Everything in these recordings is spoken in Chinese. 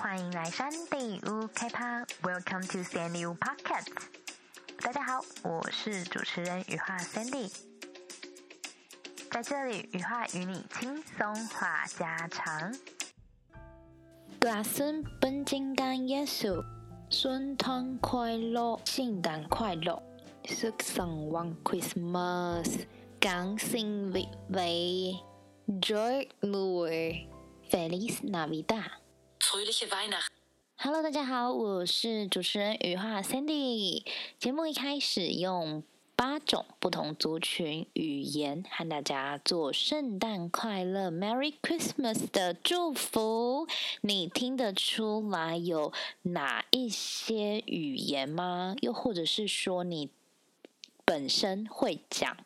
欢迎来山地屋开趴，Welcome to Sandy Wu Podcast。大家好，我是主持人羽化 Sandy，在这里羽化与你轻松话家常。大孙本金刚耶稣，圣诞快乐，圣诞快乐，Suk Song One Christmas，刚新未未，Joy Louis，Feliz Navidad。Hello，大家好，我是主持人雨化 Sandy。节目一开始用八种不同族群语言和大家做圣诞快乐 （Merry Christmas） 的祝福。你听得出来有哪一些语言吗？又或者是说你本身会讲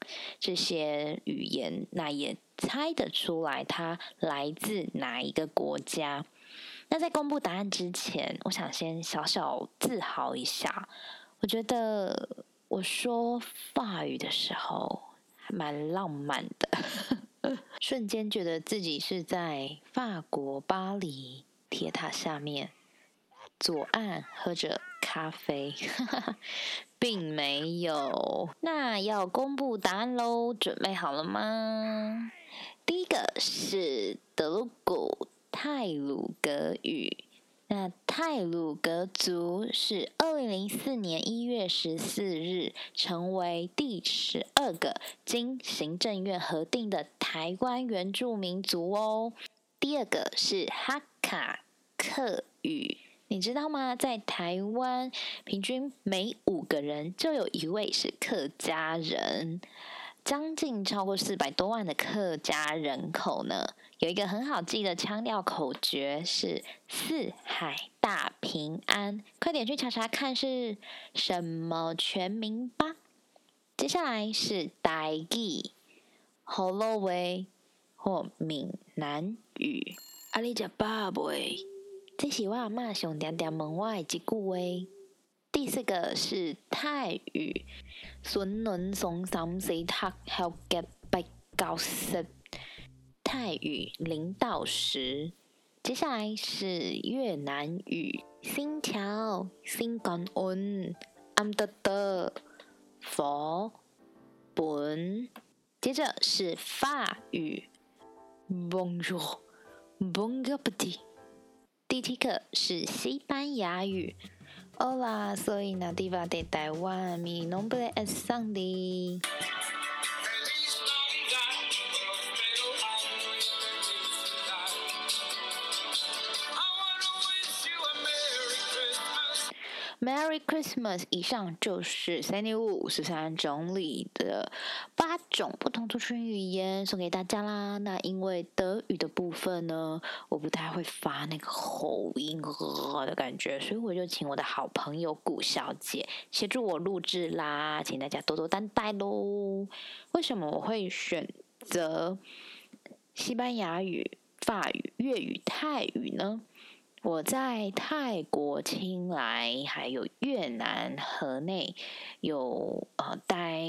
这些语言，那也猜得出来它来自哪一个国家？那在公布答案之前，我想先小小自豪一下。我觉得我说法语的时候还蛮浪漫的，瞬间觉得自己是在法国巴黎铁塔下面左岸喝着咖啡，并没有。那要公布答案喽，准备好了吗？第一个是德鲁古。泰鲁格语，那泰鲁格族是二零零四年一月十四日成为第十二个经行政院核定的台湾原住民族哦。第二个是哈卡克语，你知道吗？在台湾，平均每五个人就有一位是客家人。将近超过四百多万的客家人口呢，有一个很好记的腔调口诀是“四海大平安”，快点去查查看是什么全名吧。接下来是台语、河洛话或闽南语。阿你食饱未？这是我阿妈上常常问我的一句话。第四个是泰语，孙伦松三四塔好吉八九十。泰语零到十。接下来是越南语，新桥新感恩安德德佛本。接着是法语，Bonjour Bonjour petit。第七个是西班牙语。好啦，所以那地方在台湾，咪拢不得爱上哩。Merry Christmas！以上就是三点五五十三整理的八种不同族群语言，送给大家啦。那因为德语的部分呢，我不太会发那个喉音的感觉，所以我就请我的好朋友古小姐协助我录制啦，请大家多多担待喽。为什么我会选择西班牙语、法语、粤语、泰语呢？我在泰国清莱，还有越南河内，有呃待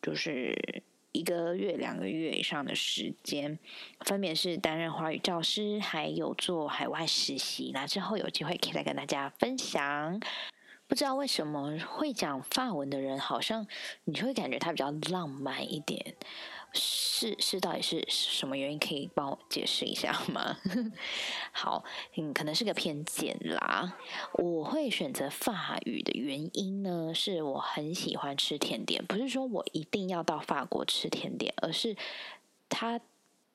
就是一个月、两个月以上的时间，分别是担任华语教师，还有做海外实习。那之后有机会可以再跟大家分享。不知道为什么会讲法文的人，好像你就会感觉他比较浪漫一点。是是，到底是什么原因？可以帮我解释一下吗？好，嗯，可能是个偏见啦。我会选择法语的原因呢，是我很喜欢吃甜点，不是说我一定要到法国吃甜点，而是它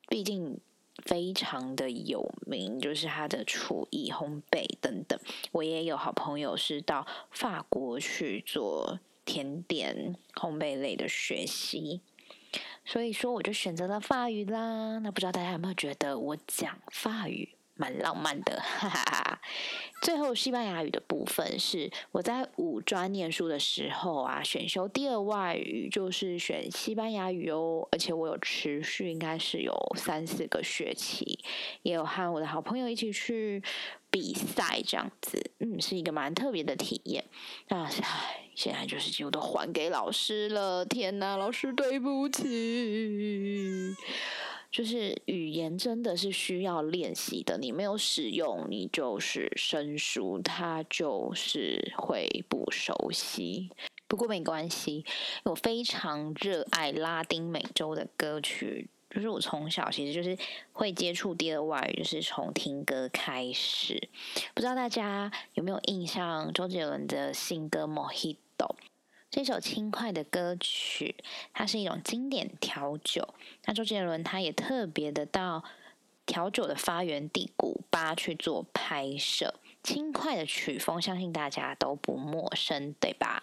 毕竟非常的有名，就是他的厨艺、烘焙等等。我也有好朋友是到法国去做甜点烘焙类的学习。所以说，我就选择了法语啦。那不知道大家有没有觉得我讲法语蛮浪漫的？哈哈哈。最后，西班牙语的部分是我在五专念书的时候啊，选修第二外语就是选西班牙语哦。而且我有持续，应该是有三四个学期，也有和我的好朋友一起去比赛，这样子，嗯，是一个蛮特别的体验。那唉。现在就是几乎都还给老师了，天哪，老师对不起。就是语言真的是需要练习的，你没有使用，你就是生疏，它就是会不熟悉。不过没关系，我非常热爱拉丁美洲的歌曲，就是我从小其实就是会接触第二外语，就是从听歌开始。不知道大家有没有印象周杰伦的新歌《Mojito》？这首轻快的歌曲，它是一种经典调酒。那周杰伦他也特别的到调酒的发源地古巴去做拍摄。轻快的曲风，相信大家都不陌生，对吧？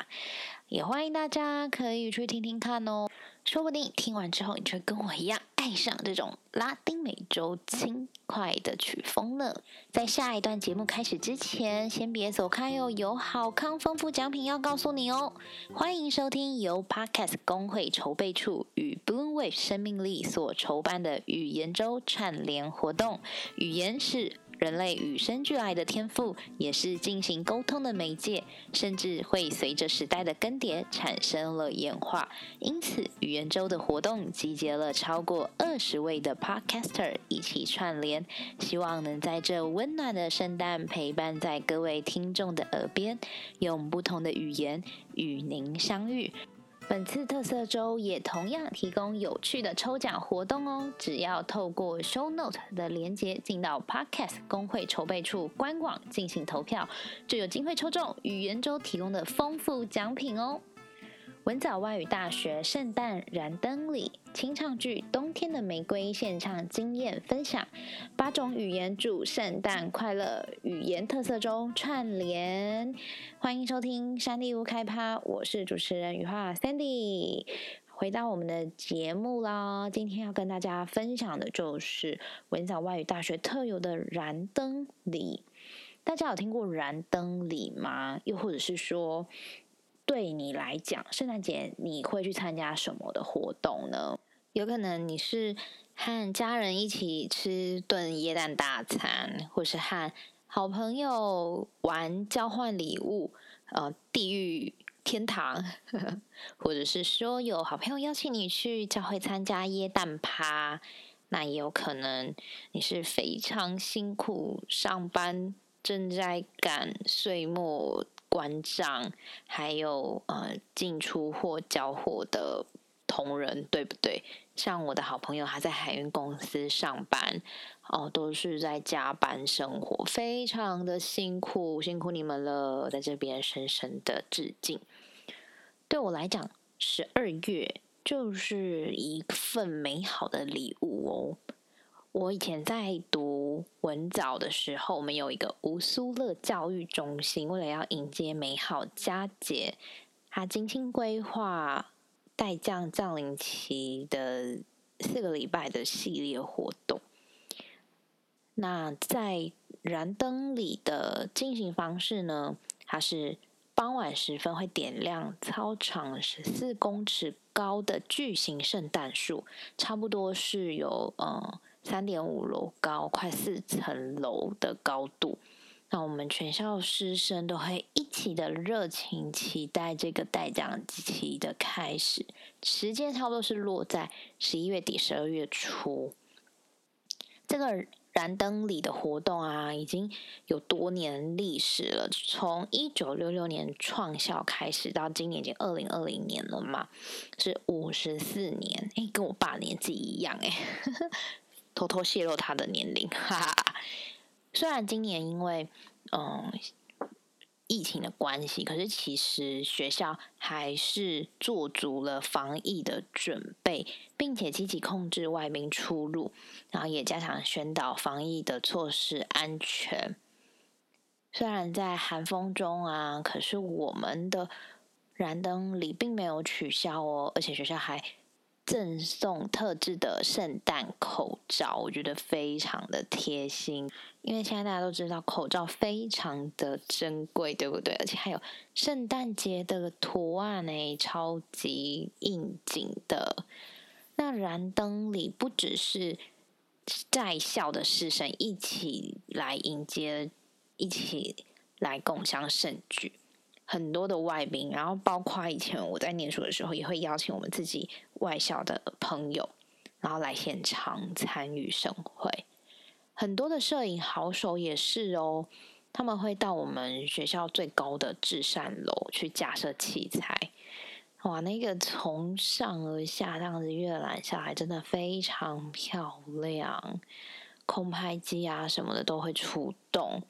也欢迎大家可以去听听看哦。说不定听完之后，你就跟我一样爱上这种拉丁美洲轻快的曲风呢。在下一段节目开始之前，先别走开哦，有好康丰富奖品要告诉你哦。欢迎收听由 Podcast 工会筹备处与 Bloom Wave 生命力所筹办的语言周串联活动。语言是。人类与生俱来的天赋，也是进行沟通的媒介，甚至会随着时代的更迭产生了演化。因此，语言周的活动集结了超过二十位的 Podcaster 一起串联，希望能在这温暖的圣诞陪伴在各位听众的耳边，用不同的语言与您相遇。本次特色周也同样提供有趣的抽奖活动哦！只要透过 Show Note 的连接进到 Podcast 工会筹备处官网进行投票，就有机会抽中语言周提供的丰富奖品哦！文藻外语大学圣诞燃灯礼清唱剧《冬天的玫瑰》现场经验分享，八种语言祝圣诞快乐！语言特色中串联，欢迎收听山地屋开趴，我是主持人雨化 Sandy，回到我们的节目啦。今天要跟大家分享的就是文藻外语大学特有的燃灯礼。大家有听过燃灯礼吗？又或者是说？对你来讲，圣诞节你会去参加什么的活动呢？有可能你是和家人一起吃顿椰蛋大餐，或是和好朋友玩交换礼物，呃，地狱天堂，或者是说有好朋友邀请你去教会参加椰蛋趴，那也有可能你是非常辛苦上班，正在赶岁末。关账，还有呃进出货交货的同仁，对不对？像我的好朋友，他在海运公司上班，哦，都是在加班生活，非常的辛苦，辛苦你们了，在这边深深的致敬。对我来讲，十二月就是一份美好的礼物哦。我以前在读文藻的时候，我们有一个吴苏勒教育中心，为了要迎接美好佳节，他精心规划待降降临期的四个礼拜的系列活动。那在燃灯里的进行方式呢？它是傍晚时分会点亮操场十四公尺高的巨型圣诞树，差不多是有嗯。三点五楼高，快四层楼的高度。那我们全校师生都会一起的热情期待这个代奖期的开始，时间差不多是落在十一月底、十二月初。这个燃灯礼的活动啊，已经有多年历史了，从一九六六年创校开始，到今年已经二零二零年了嘛，是五十四年。哎，跟我爸年纪一样哎。偷偷泄露他的年龄，哈哈。虽然今年因为嗯疫情的关系，可是其实学校还是做足了防疫的准备，并且积极控制外宾出入，然后也加强宣导防疫的措施安全。虽然在寒风中啊，可是我们的燃灯礼并没有取消哦，而且学校还。赠送特制的圣诞口罩，我觉得非常的贴心。因为现在大家都知道口罩非常的珍贵，对不对？而且还有圣诞节的图案呢，超级应景的。那燃灯里不只是在校的师生一起来迎接，一起来共享盛举。很多的外宾，然后包括以前我在念书的时候，也会邀请我们自己外校的朋友然后来现场参与盛会。很多的摄影好手也是哦，他们会到我们学校最高的至善楼去架设器材。哇，那个从上而下这样子阅览下来，真的非常漂亮。空拍机啊什么的都会出动，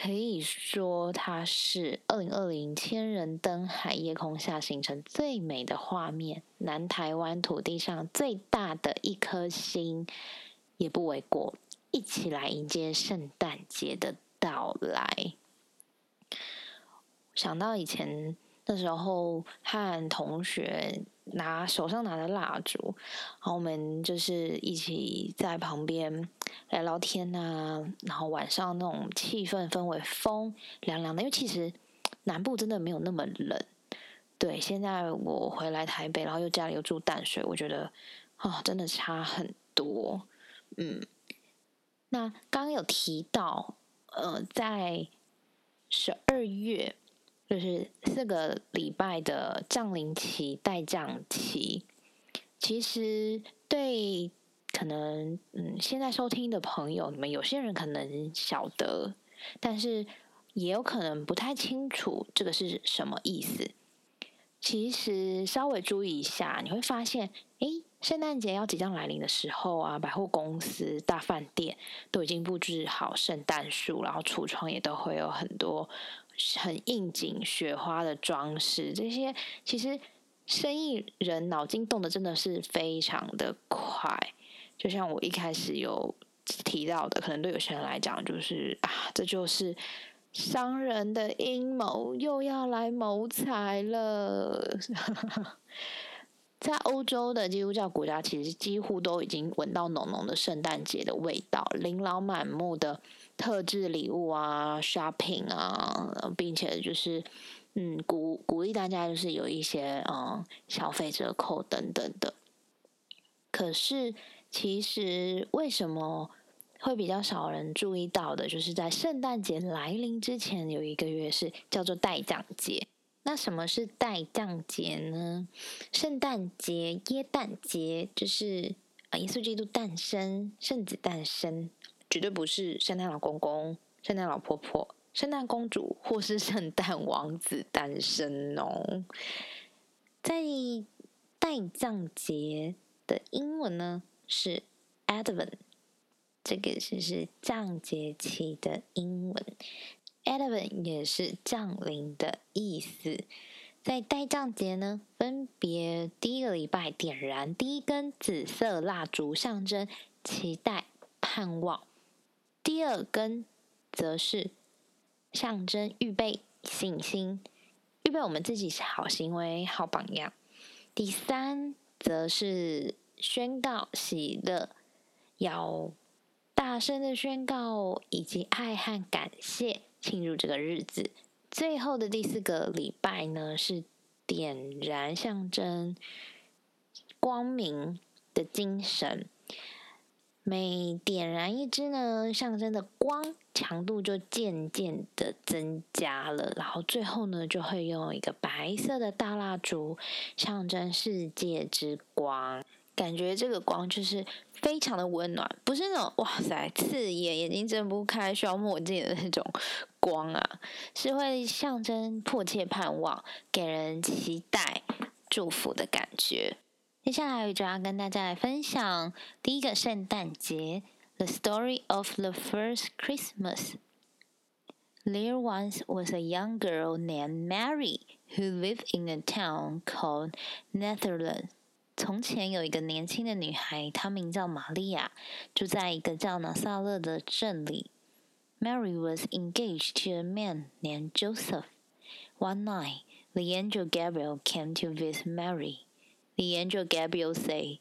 可以说它是二零二零千人登海夜空下形成最美的画面，南台湾土地上最大的一颗星，也不为过。一起来迎接圣诞节的到来。想到以前那时候和同学拿手上拿着蜡烛，然后我们就是一起在旁边聊聊天啊，然后晚上那种气氛氛围风凉凉的，因为其实南部真的没有那么冷。对，现在我回来台北，然后又家里又住淡水，我觉得啊，真的差很多。嗯。那刚刚有提到，呃，在十二月，就是四个礼拜的降临期、待降期，其实对可能嗯现在收听的朋友，你们有些人可能晓得，但是也有可能不太清楚这个是什么意思。其实稍微注意一下，你会发现，哎。圣诞节要即将来临的时候啊，百货公司、大饭店都已经布置好圣诞树，然后橱窗也都会有很多很应景雪花的装饰。这些其实生意人脑筋动的真的是非常的快。就像我一开始有提到的，可能对有些人来讲，就是啊，这就是商人的阴谋，又要来谋财了。在欧洲的基督教国家，其实几乎都已经闻到浓浓的圣诞节的味道，琳琅满目的特制礼物啊，shopping 啊，并且就是嗯鼓鼓励大家就是有一些嗯消费折扣等等的。可是其实为什么会比较少人注意到的，就是在圣诞节来临之前有一个月是叫做代降节。那什么是代降节呢？圣诞节、耶诞节就是啊，耶稣基督诞生、圣子诞生，绝对不是圣诞老公公、圣诞老婆婆、圣诞公主或是圣诞王子诞生哦。在代降节的英文呢是 Advent，这个是是降节期的英文。Advent 也是降临的意思，在代降节呢，分别第一个礼拜点燃第一根紫色蜡烛，象征期待、盼望；第二根则是象征预备、信心，预备我们自己是好行为、好榜样；第三则是宣告喜乐，要大声的宣告以及爱和感谢。庆祝这个日子，最后的第四个礼拜呢，是点燃象征光明的精神。每点燃一支呢，象征的光强度就渐渐的增加了。然后最后呢，就会用一个白色的大蜡烛，象征世界之光。感觉这个光就是非常的温暖，不是那种哇塞刺眼、眼睛睁不开、需要墨镜的那种光啊，是会象征迫切盼望、给人期待、祝福的感觉。接下来我就要跟大家来分享第一个圣诞节：The story of the first Christmas. There once was a young girl named Mary who lived in a town called Netherlands. 从前有一个年轻的女孩，她名叫玛利亚，住在一个叫拿撒勒的镇里。Mary was engaged to a man named Joseph. One night, the angel Gabriel came to visit Mary. The angel Gabriel said,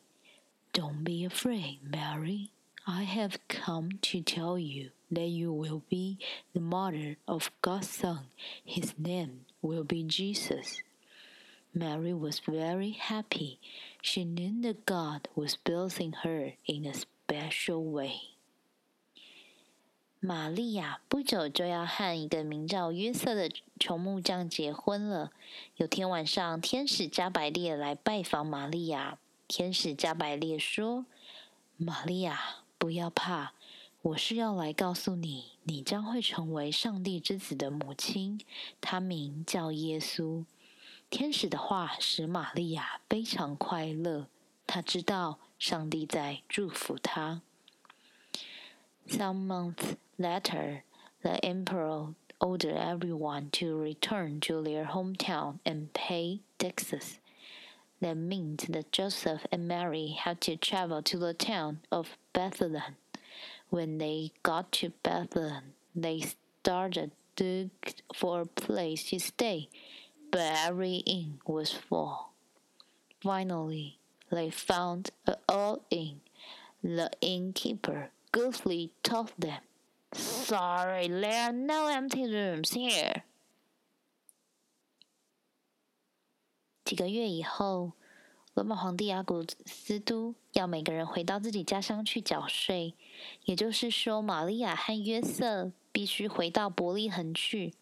Don't be afraid, Mary. I have come to tell you that you will be the mother of God's Son. His name will be Jesus. Mary was very happy. She knew that God was blessing her in a special way. 玛利亚不久就要和一个名叫约瑟的穷木匠结婚了。有天晚上，天使加百列来拜访玛利亚。天使加百列说：“玛利亚，不要怕，我是要来告诉你，你将会成为上帝之子的母亲，他名叫耶稣。”天使的话使玛利亚非常快乐，她知道上帝在祝福她。Some months later, the emperor ordered everyone to return to their hometown and pay taxes. That meant that Joseph and Mary had to travel to the town of Bethlehem. When they got to Bethlehem, they started to look for a place to stay but every inn was full. Finally, they found an old inn. The innkeeper gruffly told them, Sorry, there are no empty rooms here. 几个月以后，罗马皇帝阿古斯都要每个人回到自己家乡去缴税，也就是说，玛利亚和约瑟必须回到伯利恒去。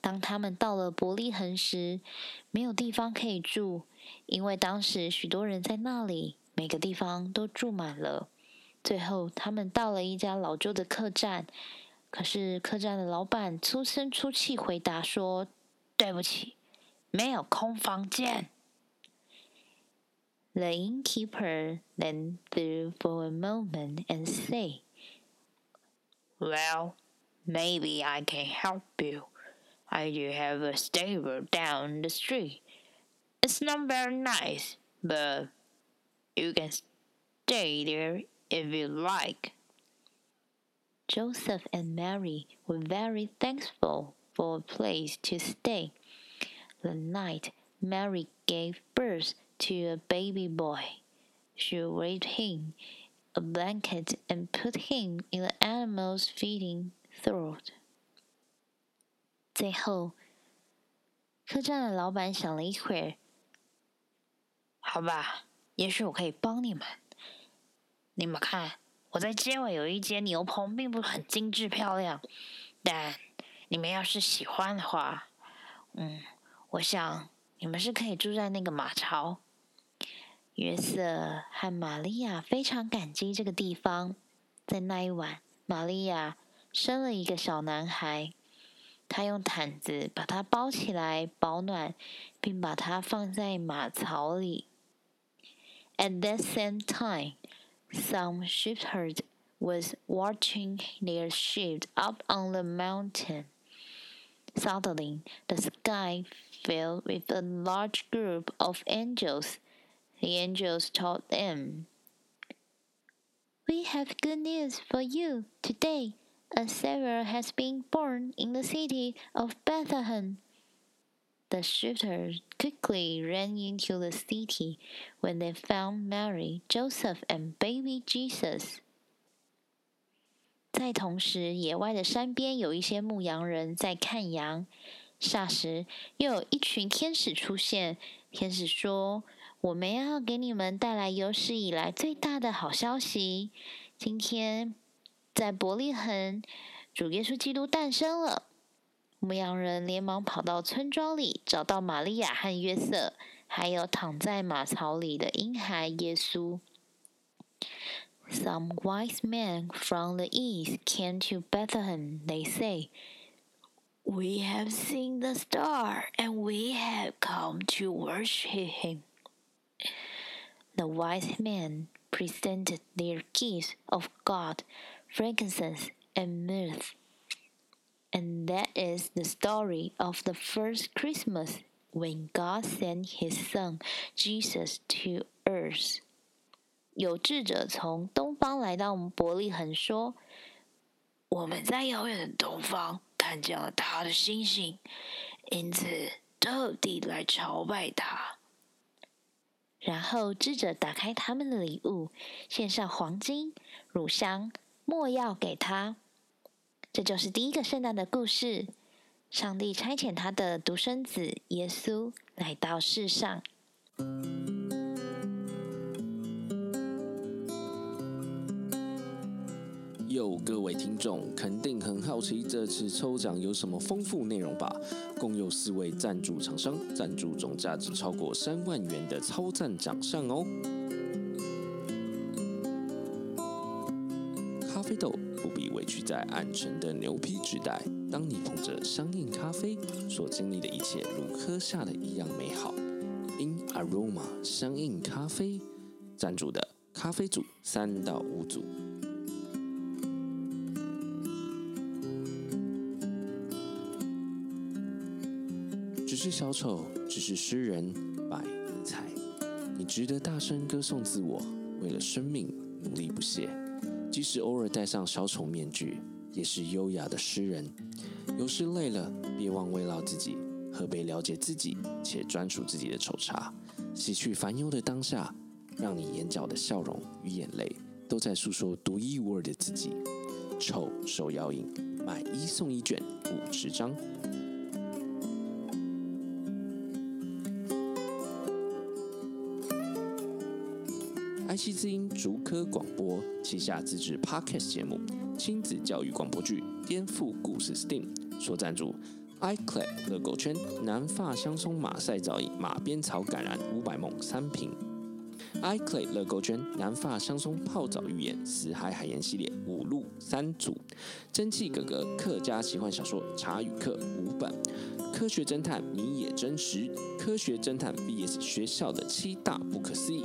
当他们到了伯利恒时，没有地方可以住，因为当时许多人在那里，每个地方都住满了。最后，他们到了一家老旧的客栈，可是客栈的老板粗声粗气回答说：“对不起，没有空房间。” The innkeeper then thought for a moment and said, "Well, maybe I can help you." I do have a stable down the street. It's not very nice, but you can stay there if you like. Joseph and Mary were very thankful for a place to stay. The night Mary gave birth to a baby boy, she wrapped him a blanket and put him in the animal's feeding throat. 最后，客栈的老板想了一会儿，好吧，也许我可以帮你们。 你们看，我在街尾有一间牛棚，并不很精致漂亮，但你们要是喜欢的话，嗯，我想你们是可以住在那个马槽。约瑟和玛利亚非常感激这个地方。在那一晚，玛利亚生了一个小男孩。他用毯子把它包起来保暖，并把它放在马槽里。At that same time, some shepherd was watching their sheep up on the mountain. Suddenly, the sky filled with a large group of angels. The angels told them, We have good news for you today a Savior has been born in the city of Bethlehem. The shepherds quickly ran into the city when they found Mary, Joseph, and baby Jesus. 在同时，野外的山边有一些牧羊人在看羊。霎时，又有一群天使出现。天使说：“我们要给你们带来有史以来最大的好消息。今天。”在伯利恒，主耶稣基督诞生了。牧羊人连忙跑到村庄里，找到玛利亚和约瑟，还有躺在马槽里的婴孩耶稣。Some wise men from the east came to Bethlehem. They say, "We have seen the star, and we have come to worship him." The wise men presented their gifts of God frankincense, and myrrh. And that is the story of the first Christmas when God sent His Son Jesus to earth. 有智者从东方来到我们伯利恒，说：“我们在遥远的东方看见了他的星星，因此特地来朝拜他。”然后智者打开他们的礼物，献上黄金、乳香。莫药给他，这就是第一个圣诞的故事。上帝差遣他的独生子耶稣来到世上。有各位听众肯定很好奇，这次抽奖有什么丰富内容吧？共有四位赞助厂商赞助，总价值超过三万元的超赞奖项哦！咖啡豆委屈在暗沉的牛皮纸袋。当你捧着香印咖啡，所经历的一切如喝下的一样美好。In Aroma 香印咖啡赞助的咖啡组三到五组。只是小丑，只是诗人，百才。你值得大声歌颂自我，为了生命努力不懈。即使偶尔戴上小丑面具，也是优雅的诗人。有时累了，别忘慰劳自己，喝杯了解自己且专属自己的丑茶，洗去烦忧的当下，让你眼角的笑容与眼泪都在诉说独一无二的自己。丑手摇饮，买一送一卷五十张。爱惜之音竹科广播旗下自制 Podcast 节目亲子教育广播剧《颠覆故事 STEAM》所赞助，iClay 乐购圈南发香松马赛皂液马鞭草橄榄五百梦三瓶，iClay 乐购圈南发香松泡澡浴盐死海海盐系列五路三组，蒸汽哥哥客家奇幻小说茶与客五本，科学侦探你也真实，科学侦探 VS 学校的七大不可思议。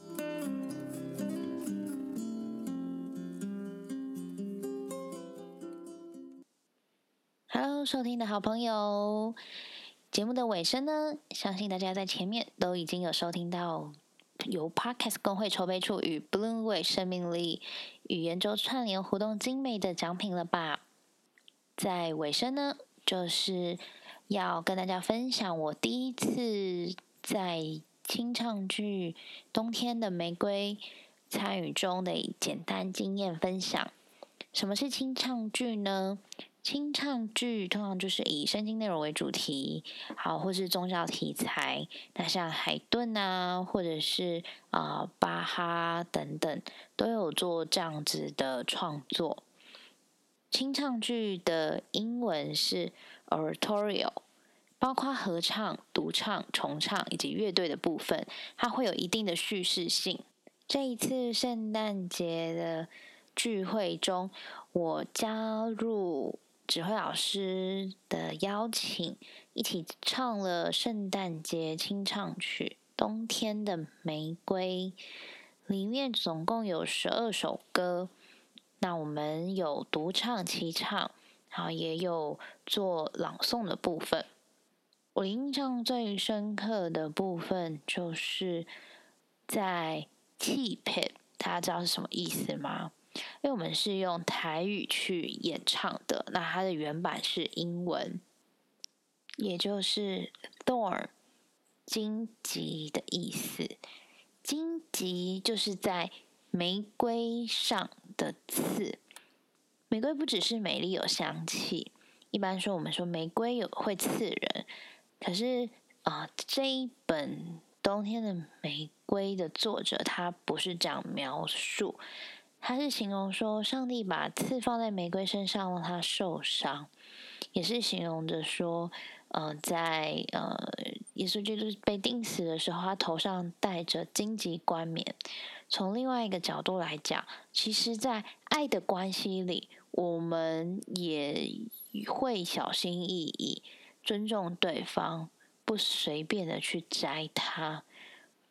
收听的好朋友，节目的尾声呢，相信大家在前面都已经有收听到由 Podcast 工会筹备处与 Bloomway 生命力语言周串联活动精美的奖品了吧？在尾声呢，就是要跟大家分享我第一次在清唱剧《冬天的玫瑰》参与中的简单经验分享。什么是清唱剧呢？清唱剧通常就是以圣经内容为主题，好，或是宗教题材。那像海顿啊，或者是啊巴哈等等，都有做这样子的创作。清唱剧的英文是 oratorio，包括合唱、独唱、重唱以及乐队的部分，它会有一定的叙事性。这一次圣诞节的聚会中，我加入。指挥老师的邀请，一起唱了圣诞节清唱曲《冬天的玫瑰》，里面总共有十二首歌。那我们有独唱、齐唱，然后也有做朗诵的部分。我印象最深刻的部分，就是在 keep 大家知道是什么意思吗？因为我们是用台语去演唱的，那它的原版是英文，也就是 thorn 荆棘的意思。荆棘就是在玫瑰上的刺。玫瑰不只是美丽有香气，一般说我们说玫瑰有会刺人，可是啊，这一本冬天的玫瑰的作者他不是这样描述。他是形容说，上帝把刺放在玫瑰身上，让他受伤；也是形容着说，呃，在呃，耶稣基督被钉死的时候，他头上戴着荆棘冠冕。从另外一个角度来讲，其实，在爱的关系里，我们也会小心翼翼，尊重对方，不随便的去摘它，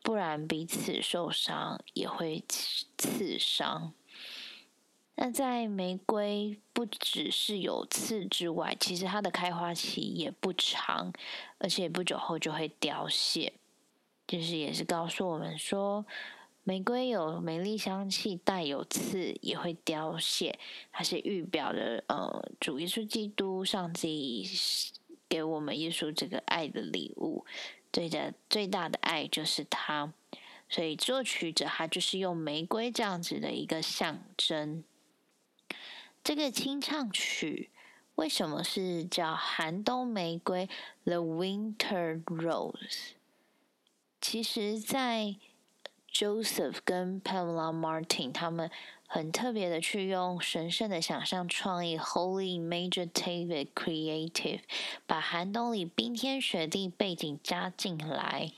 不然彼此受伤，也会刺伤。那在玫瑰不只是有刺之外，其实它的开花期也不长，而且不久后就会凋谢。就是也是告诉我们说，玫瑰有美丽香气，带有刺也会凋谢。它是预表的，呃，主耶稣基督上帝给我们耶稣这个爱的礼物，对的最大的爱就是他。所以作曲者他就是用玫瑰这样子的一个象征。这个清唱曲，为什么是叫寒冬玫瑰 （The Winter Rose）？其实，在 Joseph 跟 Pamela Martin 他们很特别的去用神圣的想象创意 （Holy Imaginative Creative） 把寒冬里冰天雪地背景加进来，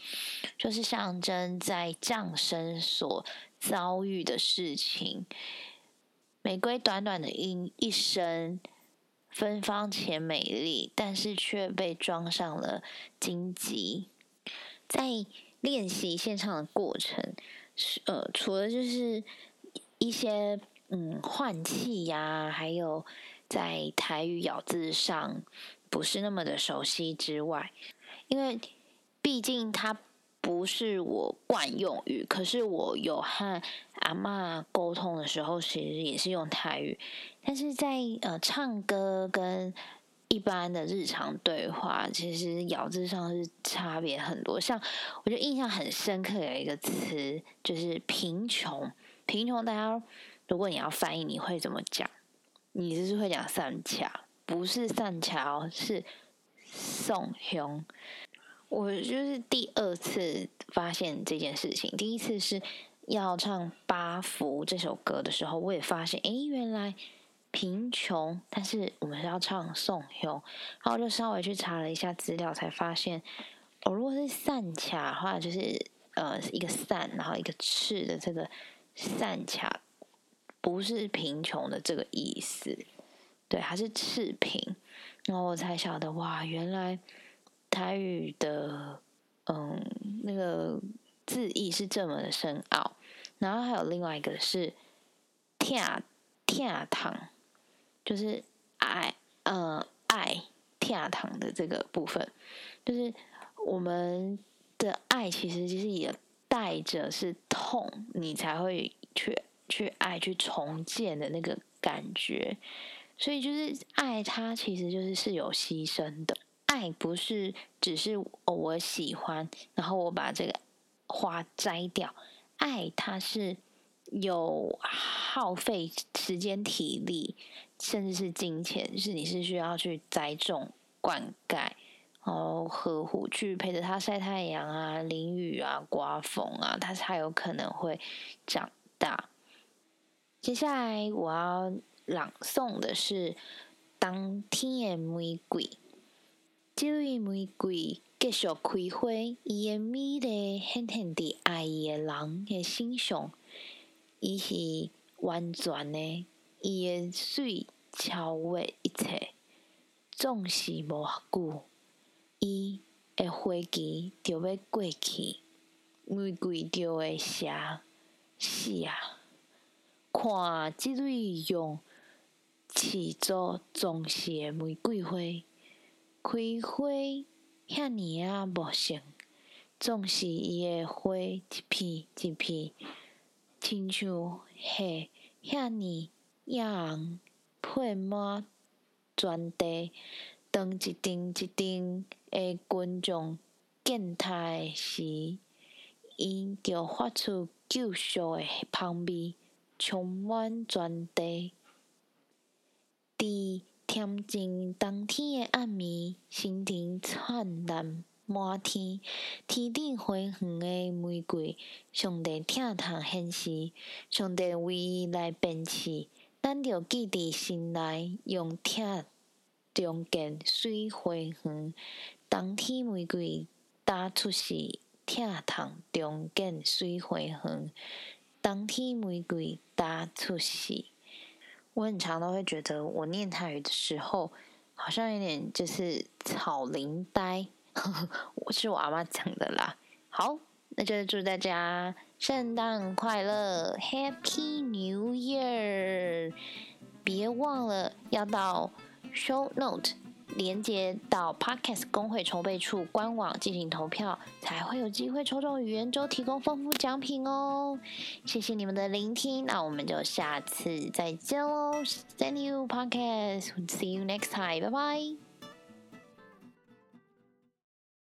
就是象征在降生所遭遇的事情。玫瑰短短的一一生，芬芳且美丽，但是却被装上了荆棘。在练习现场的过程，呃，除了就是一些嗯换气呀，还有在台语咬字上不是那么的熟悉之外，因为毕竟它。不是我惯用语，可是我有和阿妈沟通的时候，其实也是用台语。但是在呃唱歌跟一般的日常对话，其实咬字上是差别很多。像我觉得印象很深刻有一个词，就是贫穷。贫穷，大家如果你要翻译，你会怎么讲？你就是会讲散卡，不是散卡，是送凶。我就是第二次发现这件事情。第一次是要唱《八福》这首歌的时候，我也发现，哎，原来贫穷，但是我们是要唱《宋雄》，然后就稍微去查了一下资料，才发现，哦，如果是散卡的话，就是呃一个散，然后一个赤的这个散卡，不是贫穷的这个意思，对，还是赤贫，然后我才晓得，哇，原来。台语的嗯那个字义是这么的深奥，然后还有另外一个是“天天堂”，就是爱嗯爱天堂的这个部分，就是我们的爱其实其实也带着是痛，你才会去去爱去重建的那个感觉，所以就是爱它其实就是是有牺牲的。爱不是只是我喜欢，然后我把这个花摘掉。爱它是有耗费时间、体力，甚至是金钱，是你是需要去栽种、灌溉，然后呵护，去陪着它晒太阳啊、淋雨啊、刮风啊，它才有可能会长大。接下来我要朗诵的是《当天的玫瑰》。这位玫瑰继续开花，伊的美丽显现伫爱伊的人的身上。伊是完全的，伊的水超越一切，总是无偌久。伊的花期就要过去，玫瑰就会谢死啊！看即位用刺做装饰的玫瑰花。开花遐尼啊无成，总是伊诶花一片一片，亲像下遐尼样配满全地，当一丁一丁诶群众见他诶时，伊就发出救赎诶香味，充满全地。伫恬静冬天的暗暝，心情灿烂满天。天顶花园的玫瑰，上帝疼痛显示，上帝为伊来辨识。咱着记伫心内，用疼重建水花园。冬天玫瑰打出世，疼痛中建水花园。冬天玫瑰打出世。我很常都会觉得，我念泰语的时候，好像有点就是草林呆，我是我阿妈讲的啦。好，那就祝大家圣诞快乐，Happy New Year！别忘了要到 Show Note。连接到 Podcast 工会筹备处官网进行投票，才会有机会抽中语言周提供丰富奖品哦！谢谢你们的聆听，那我们就下次再见喽！See you Podcast，See you next time，拜拜。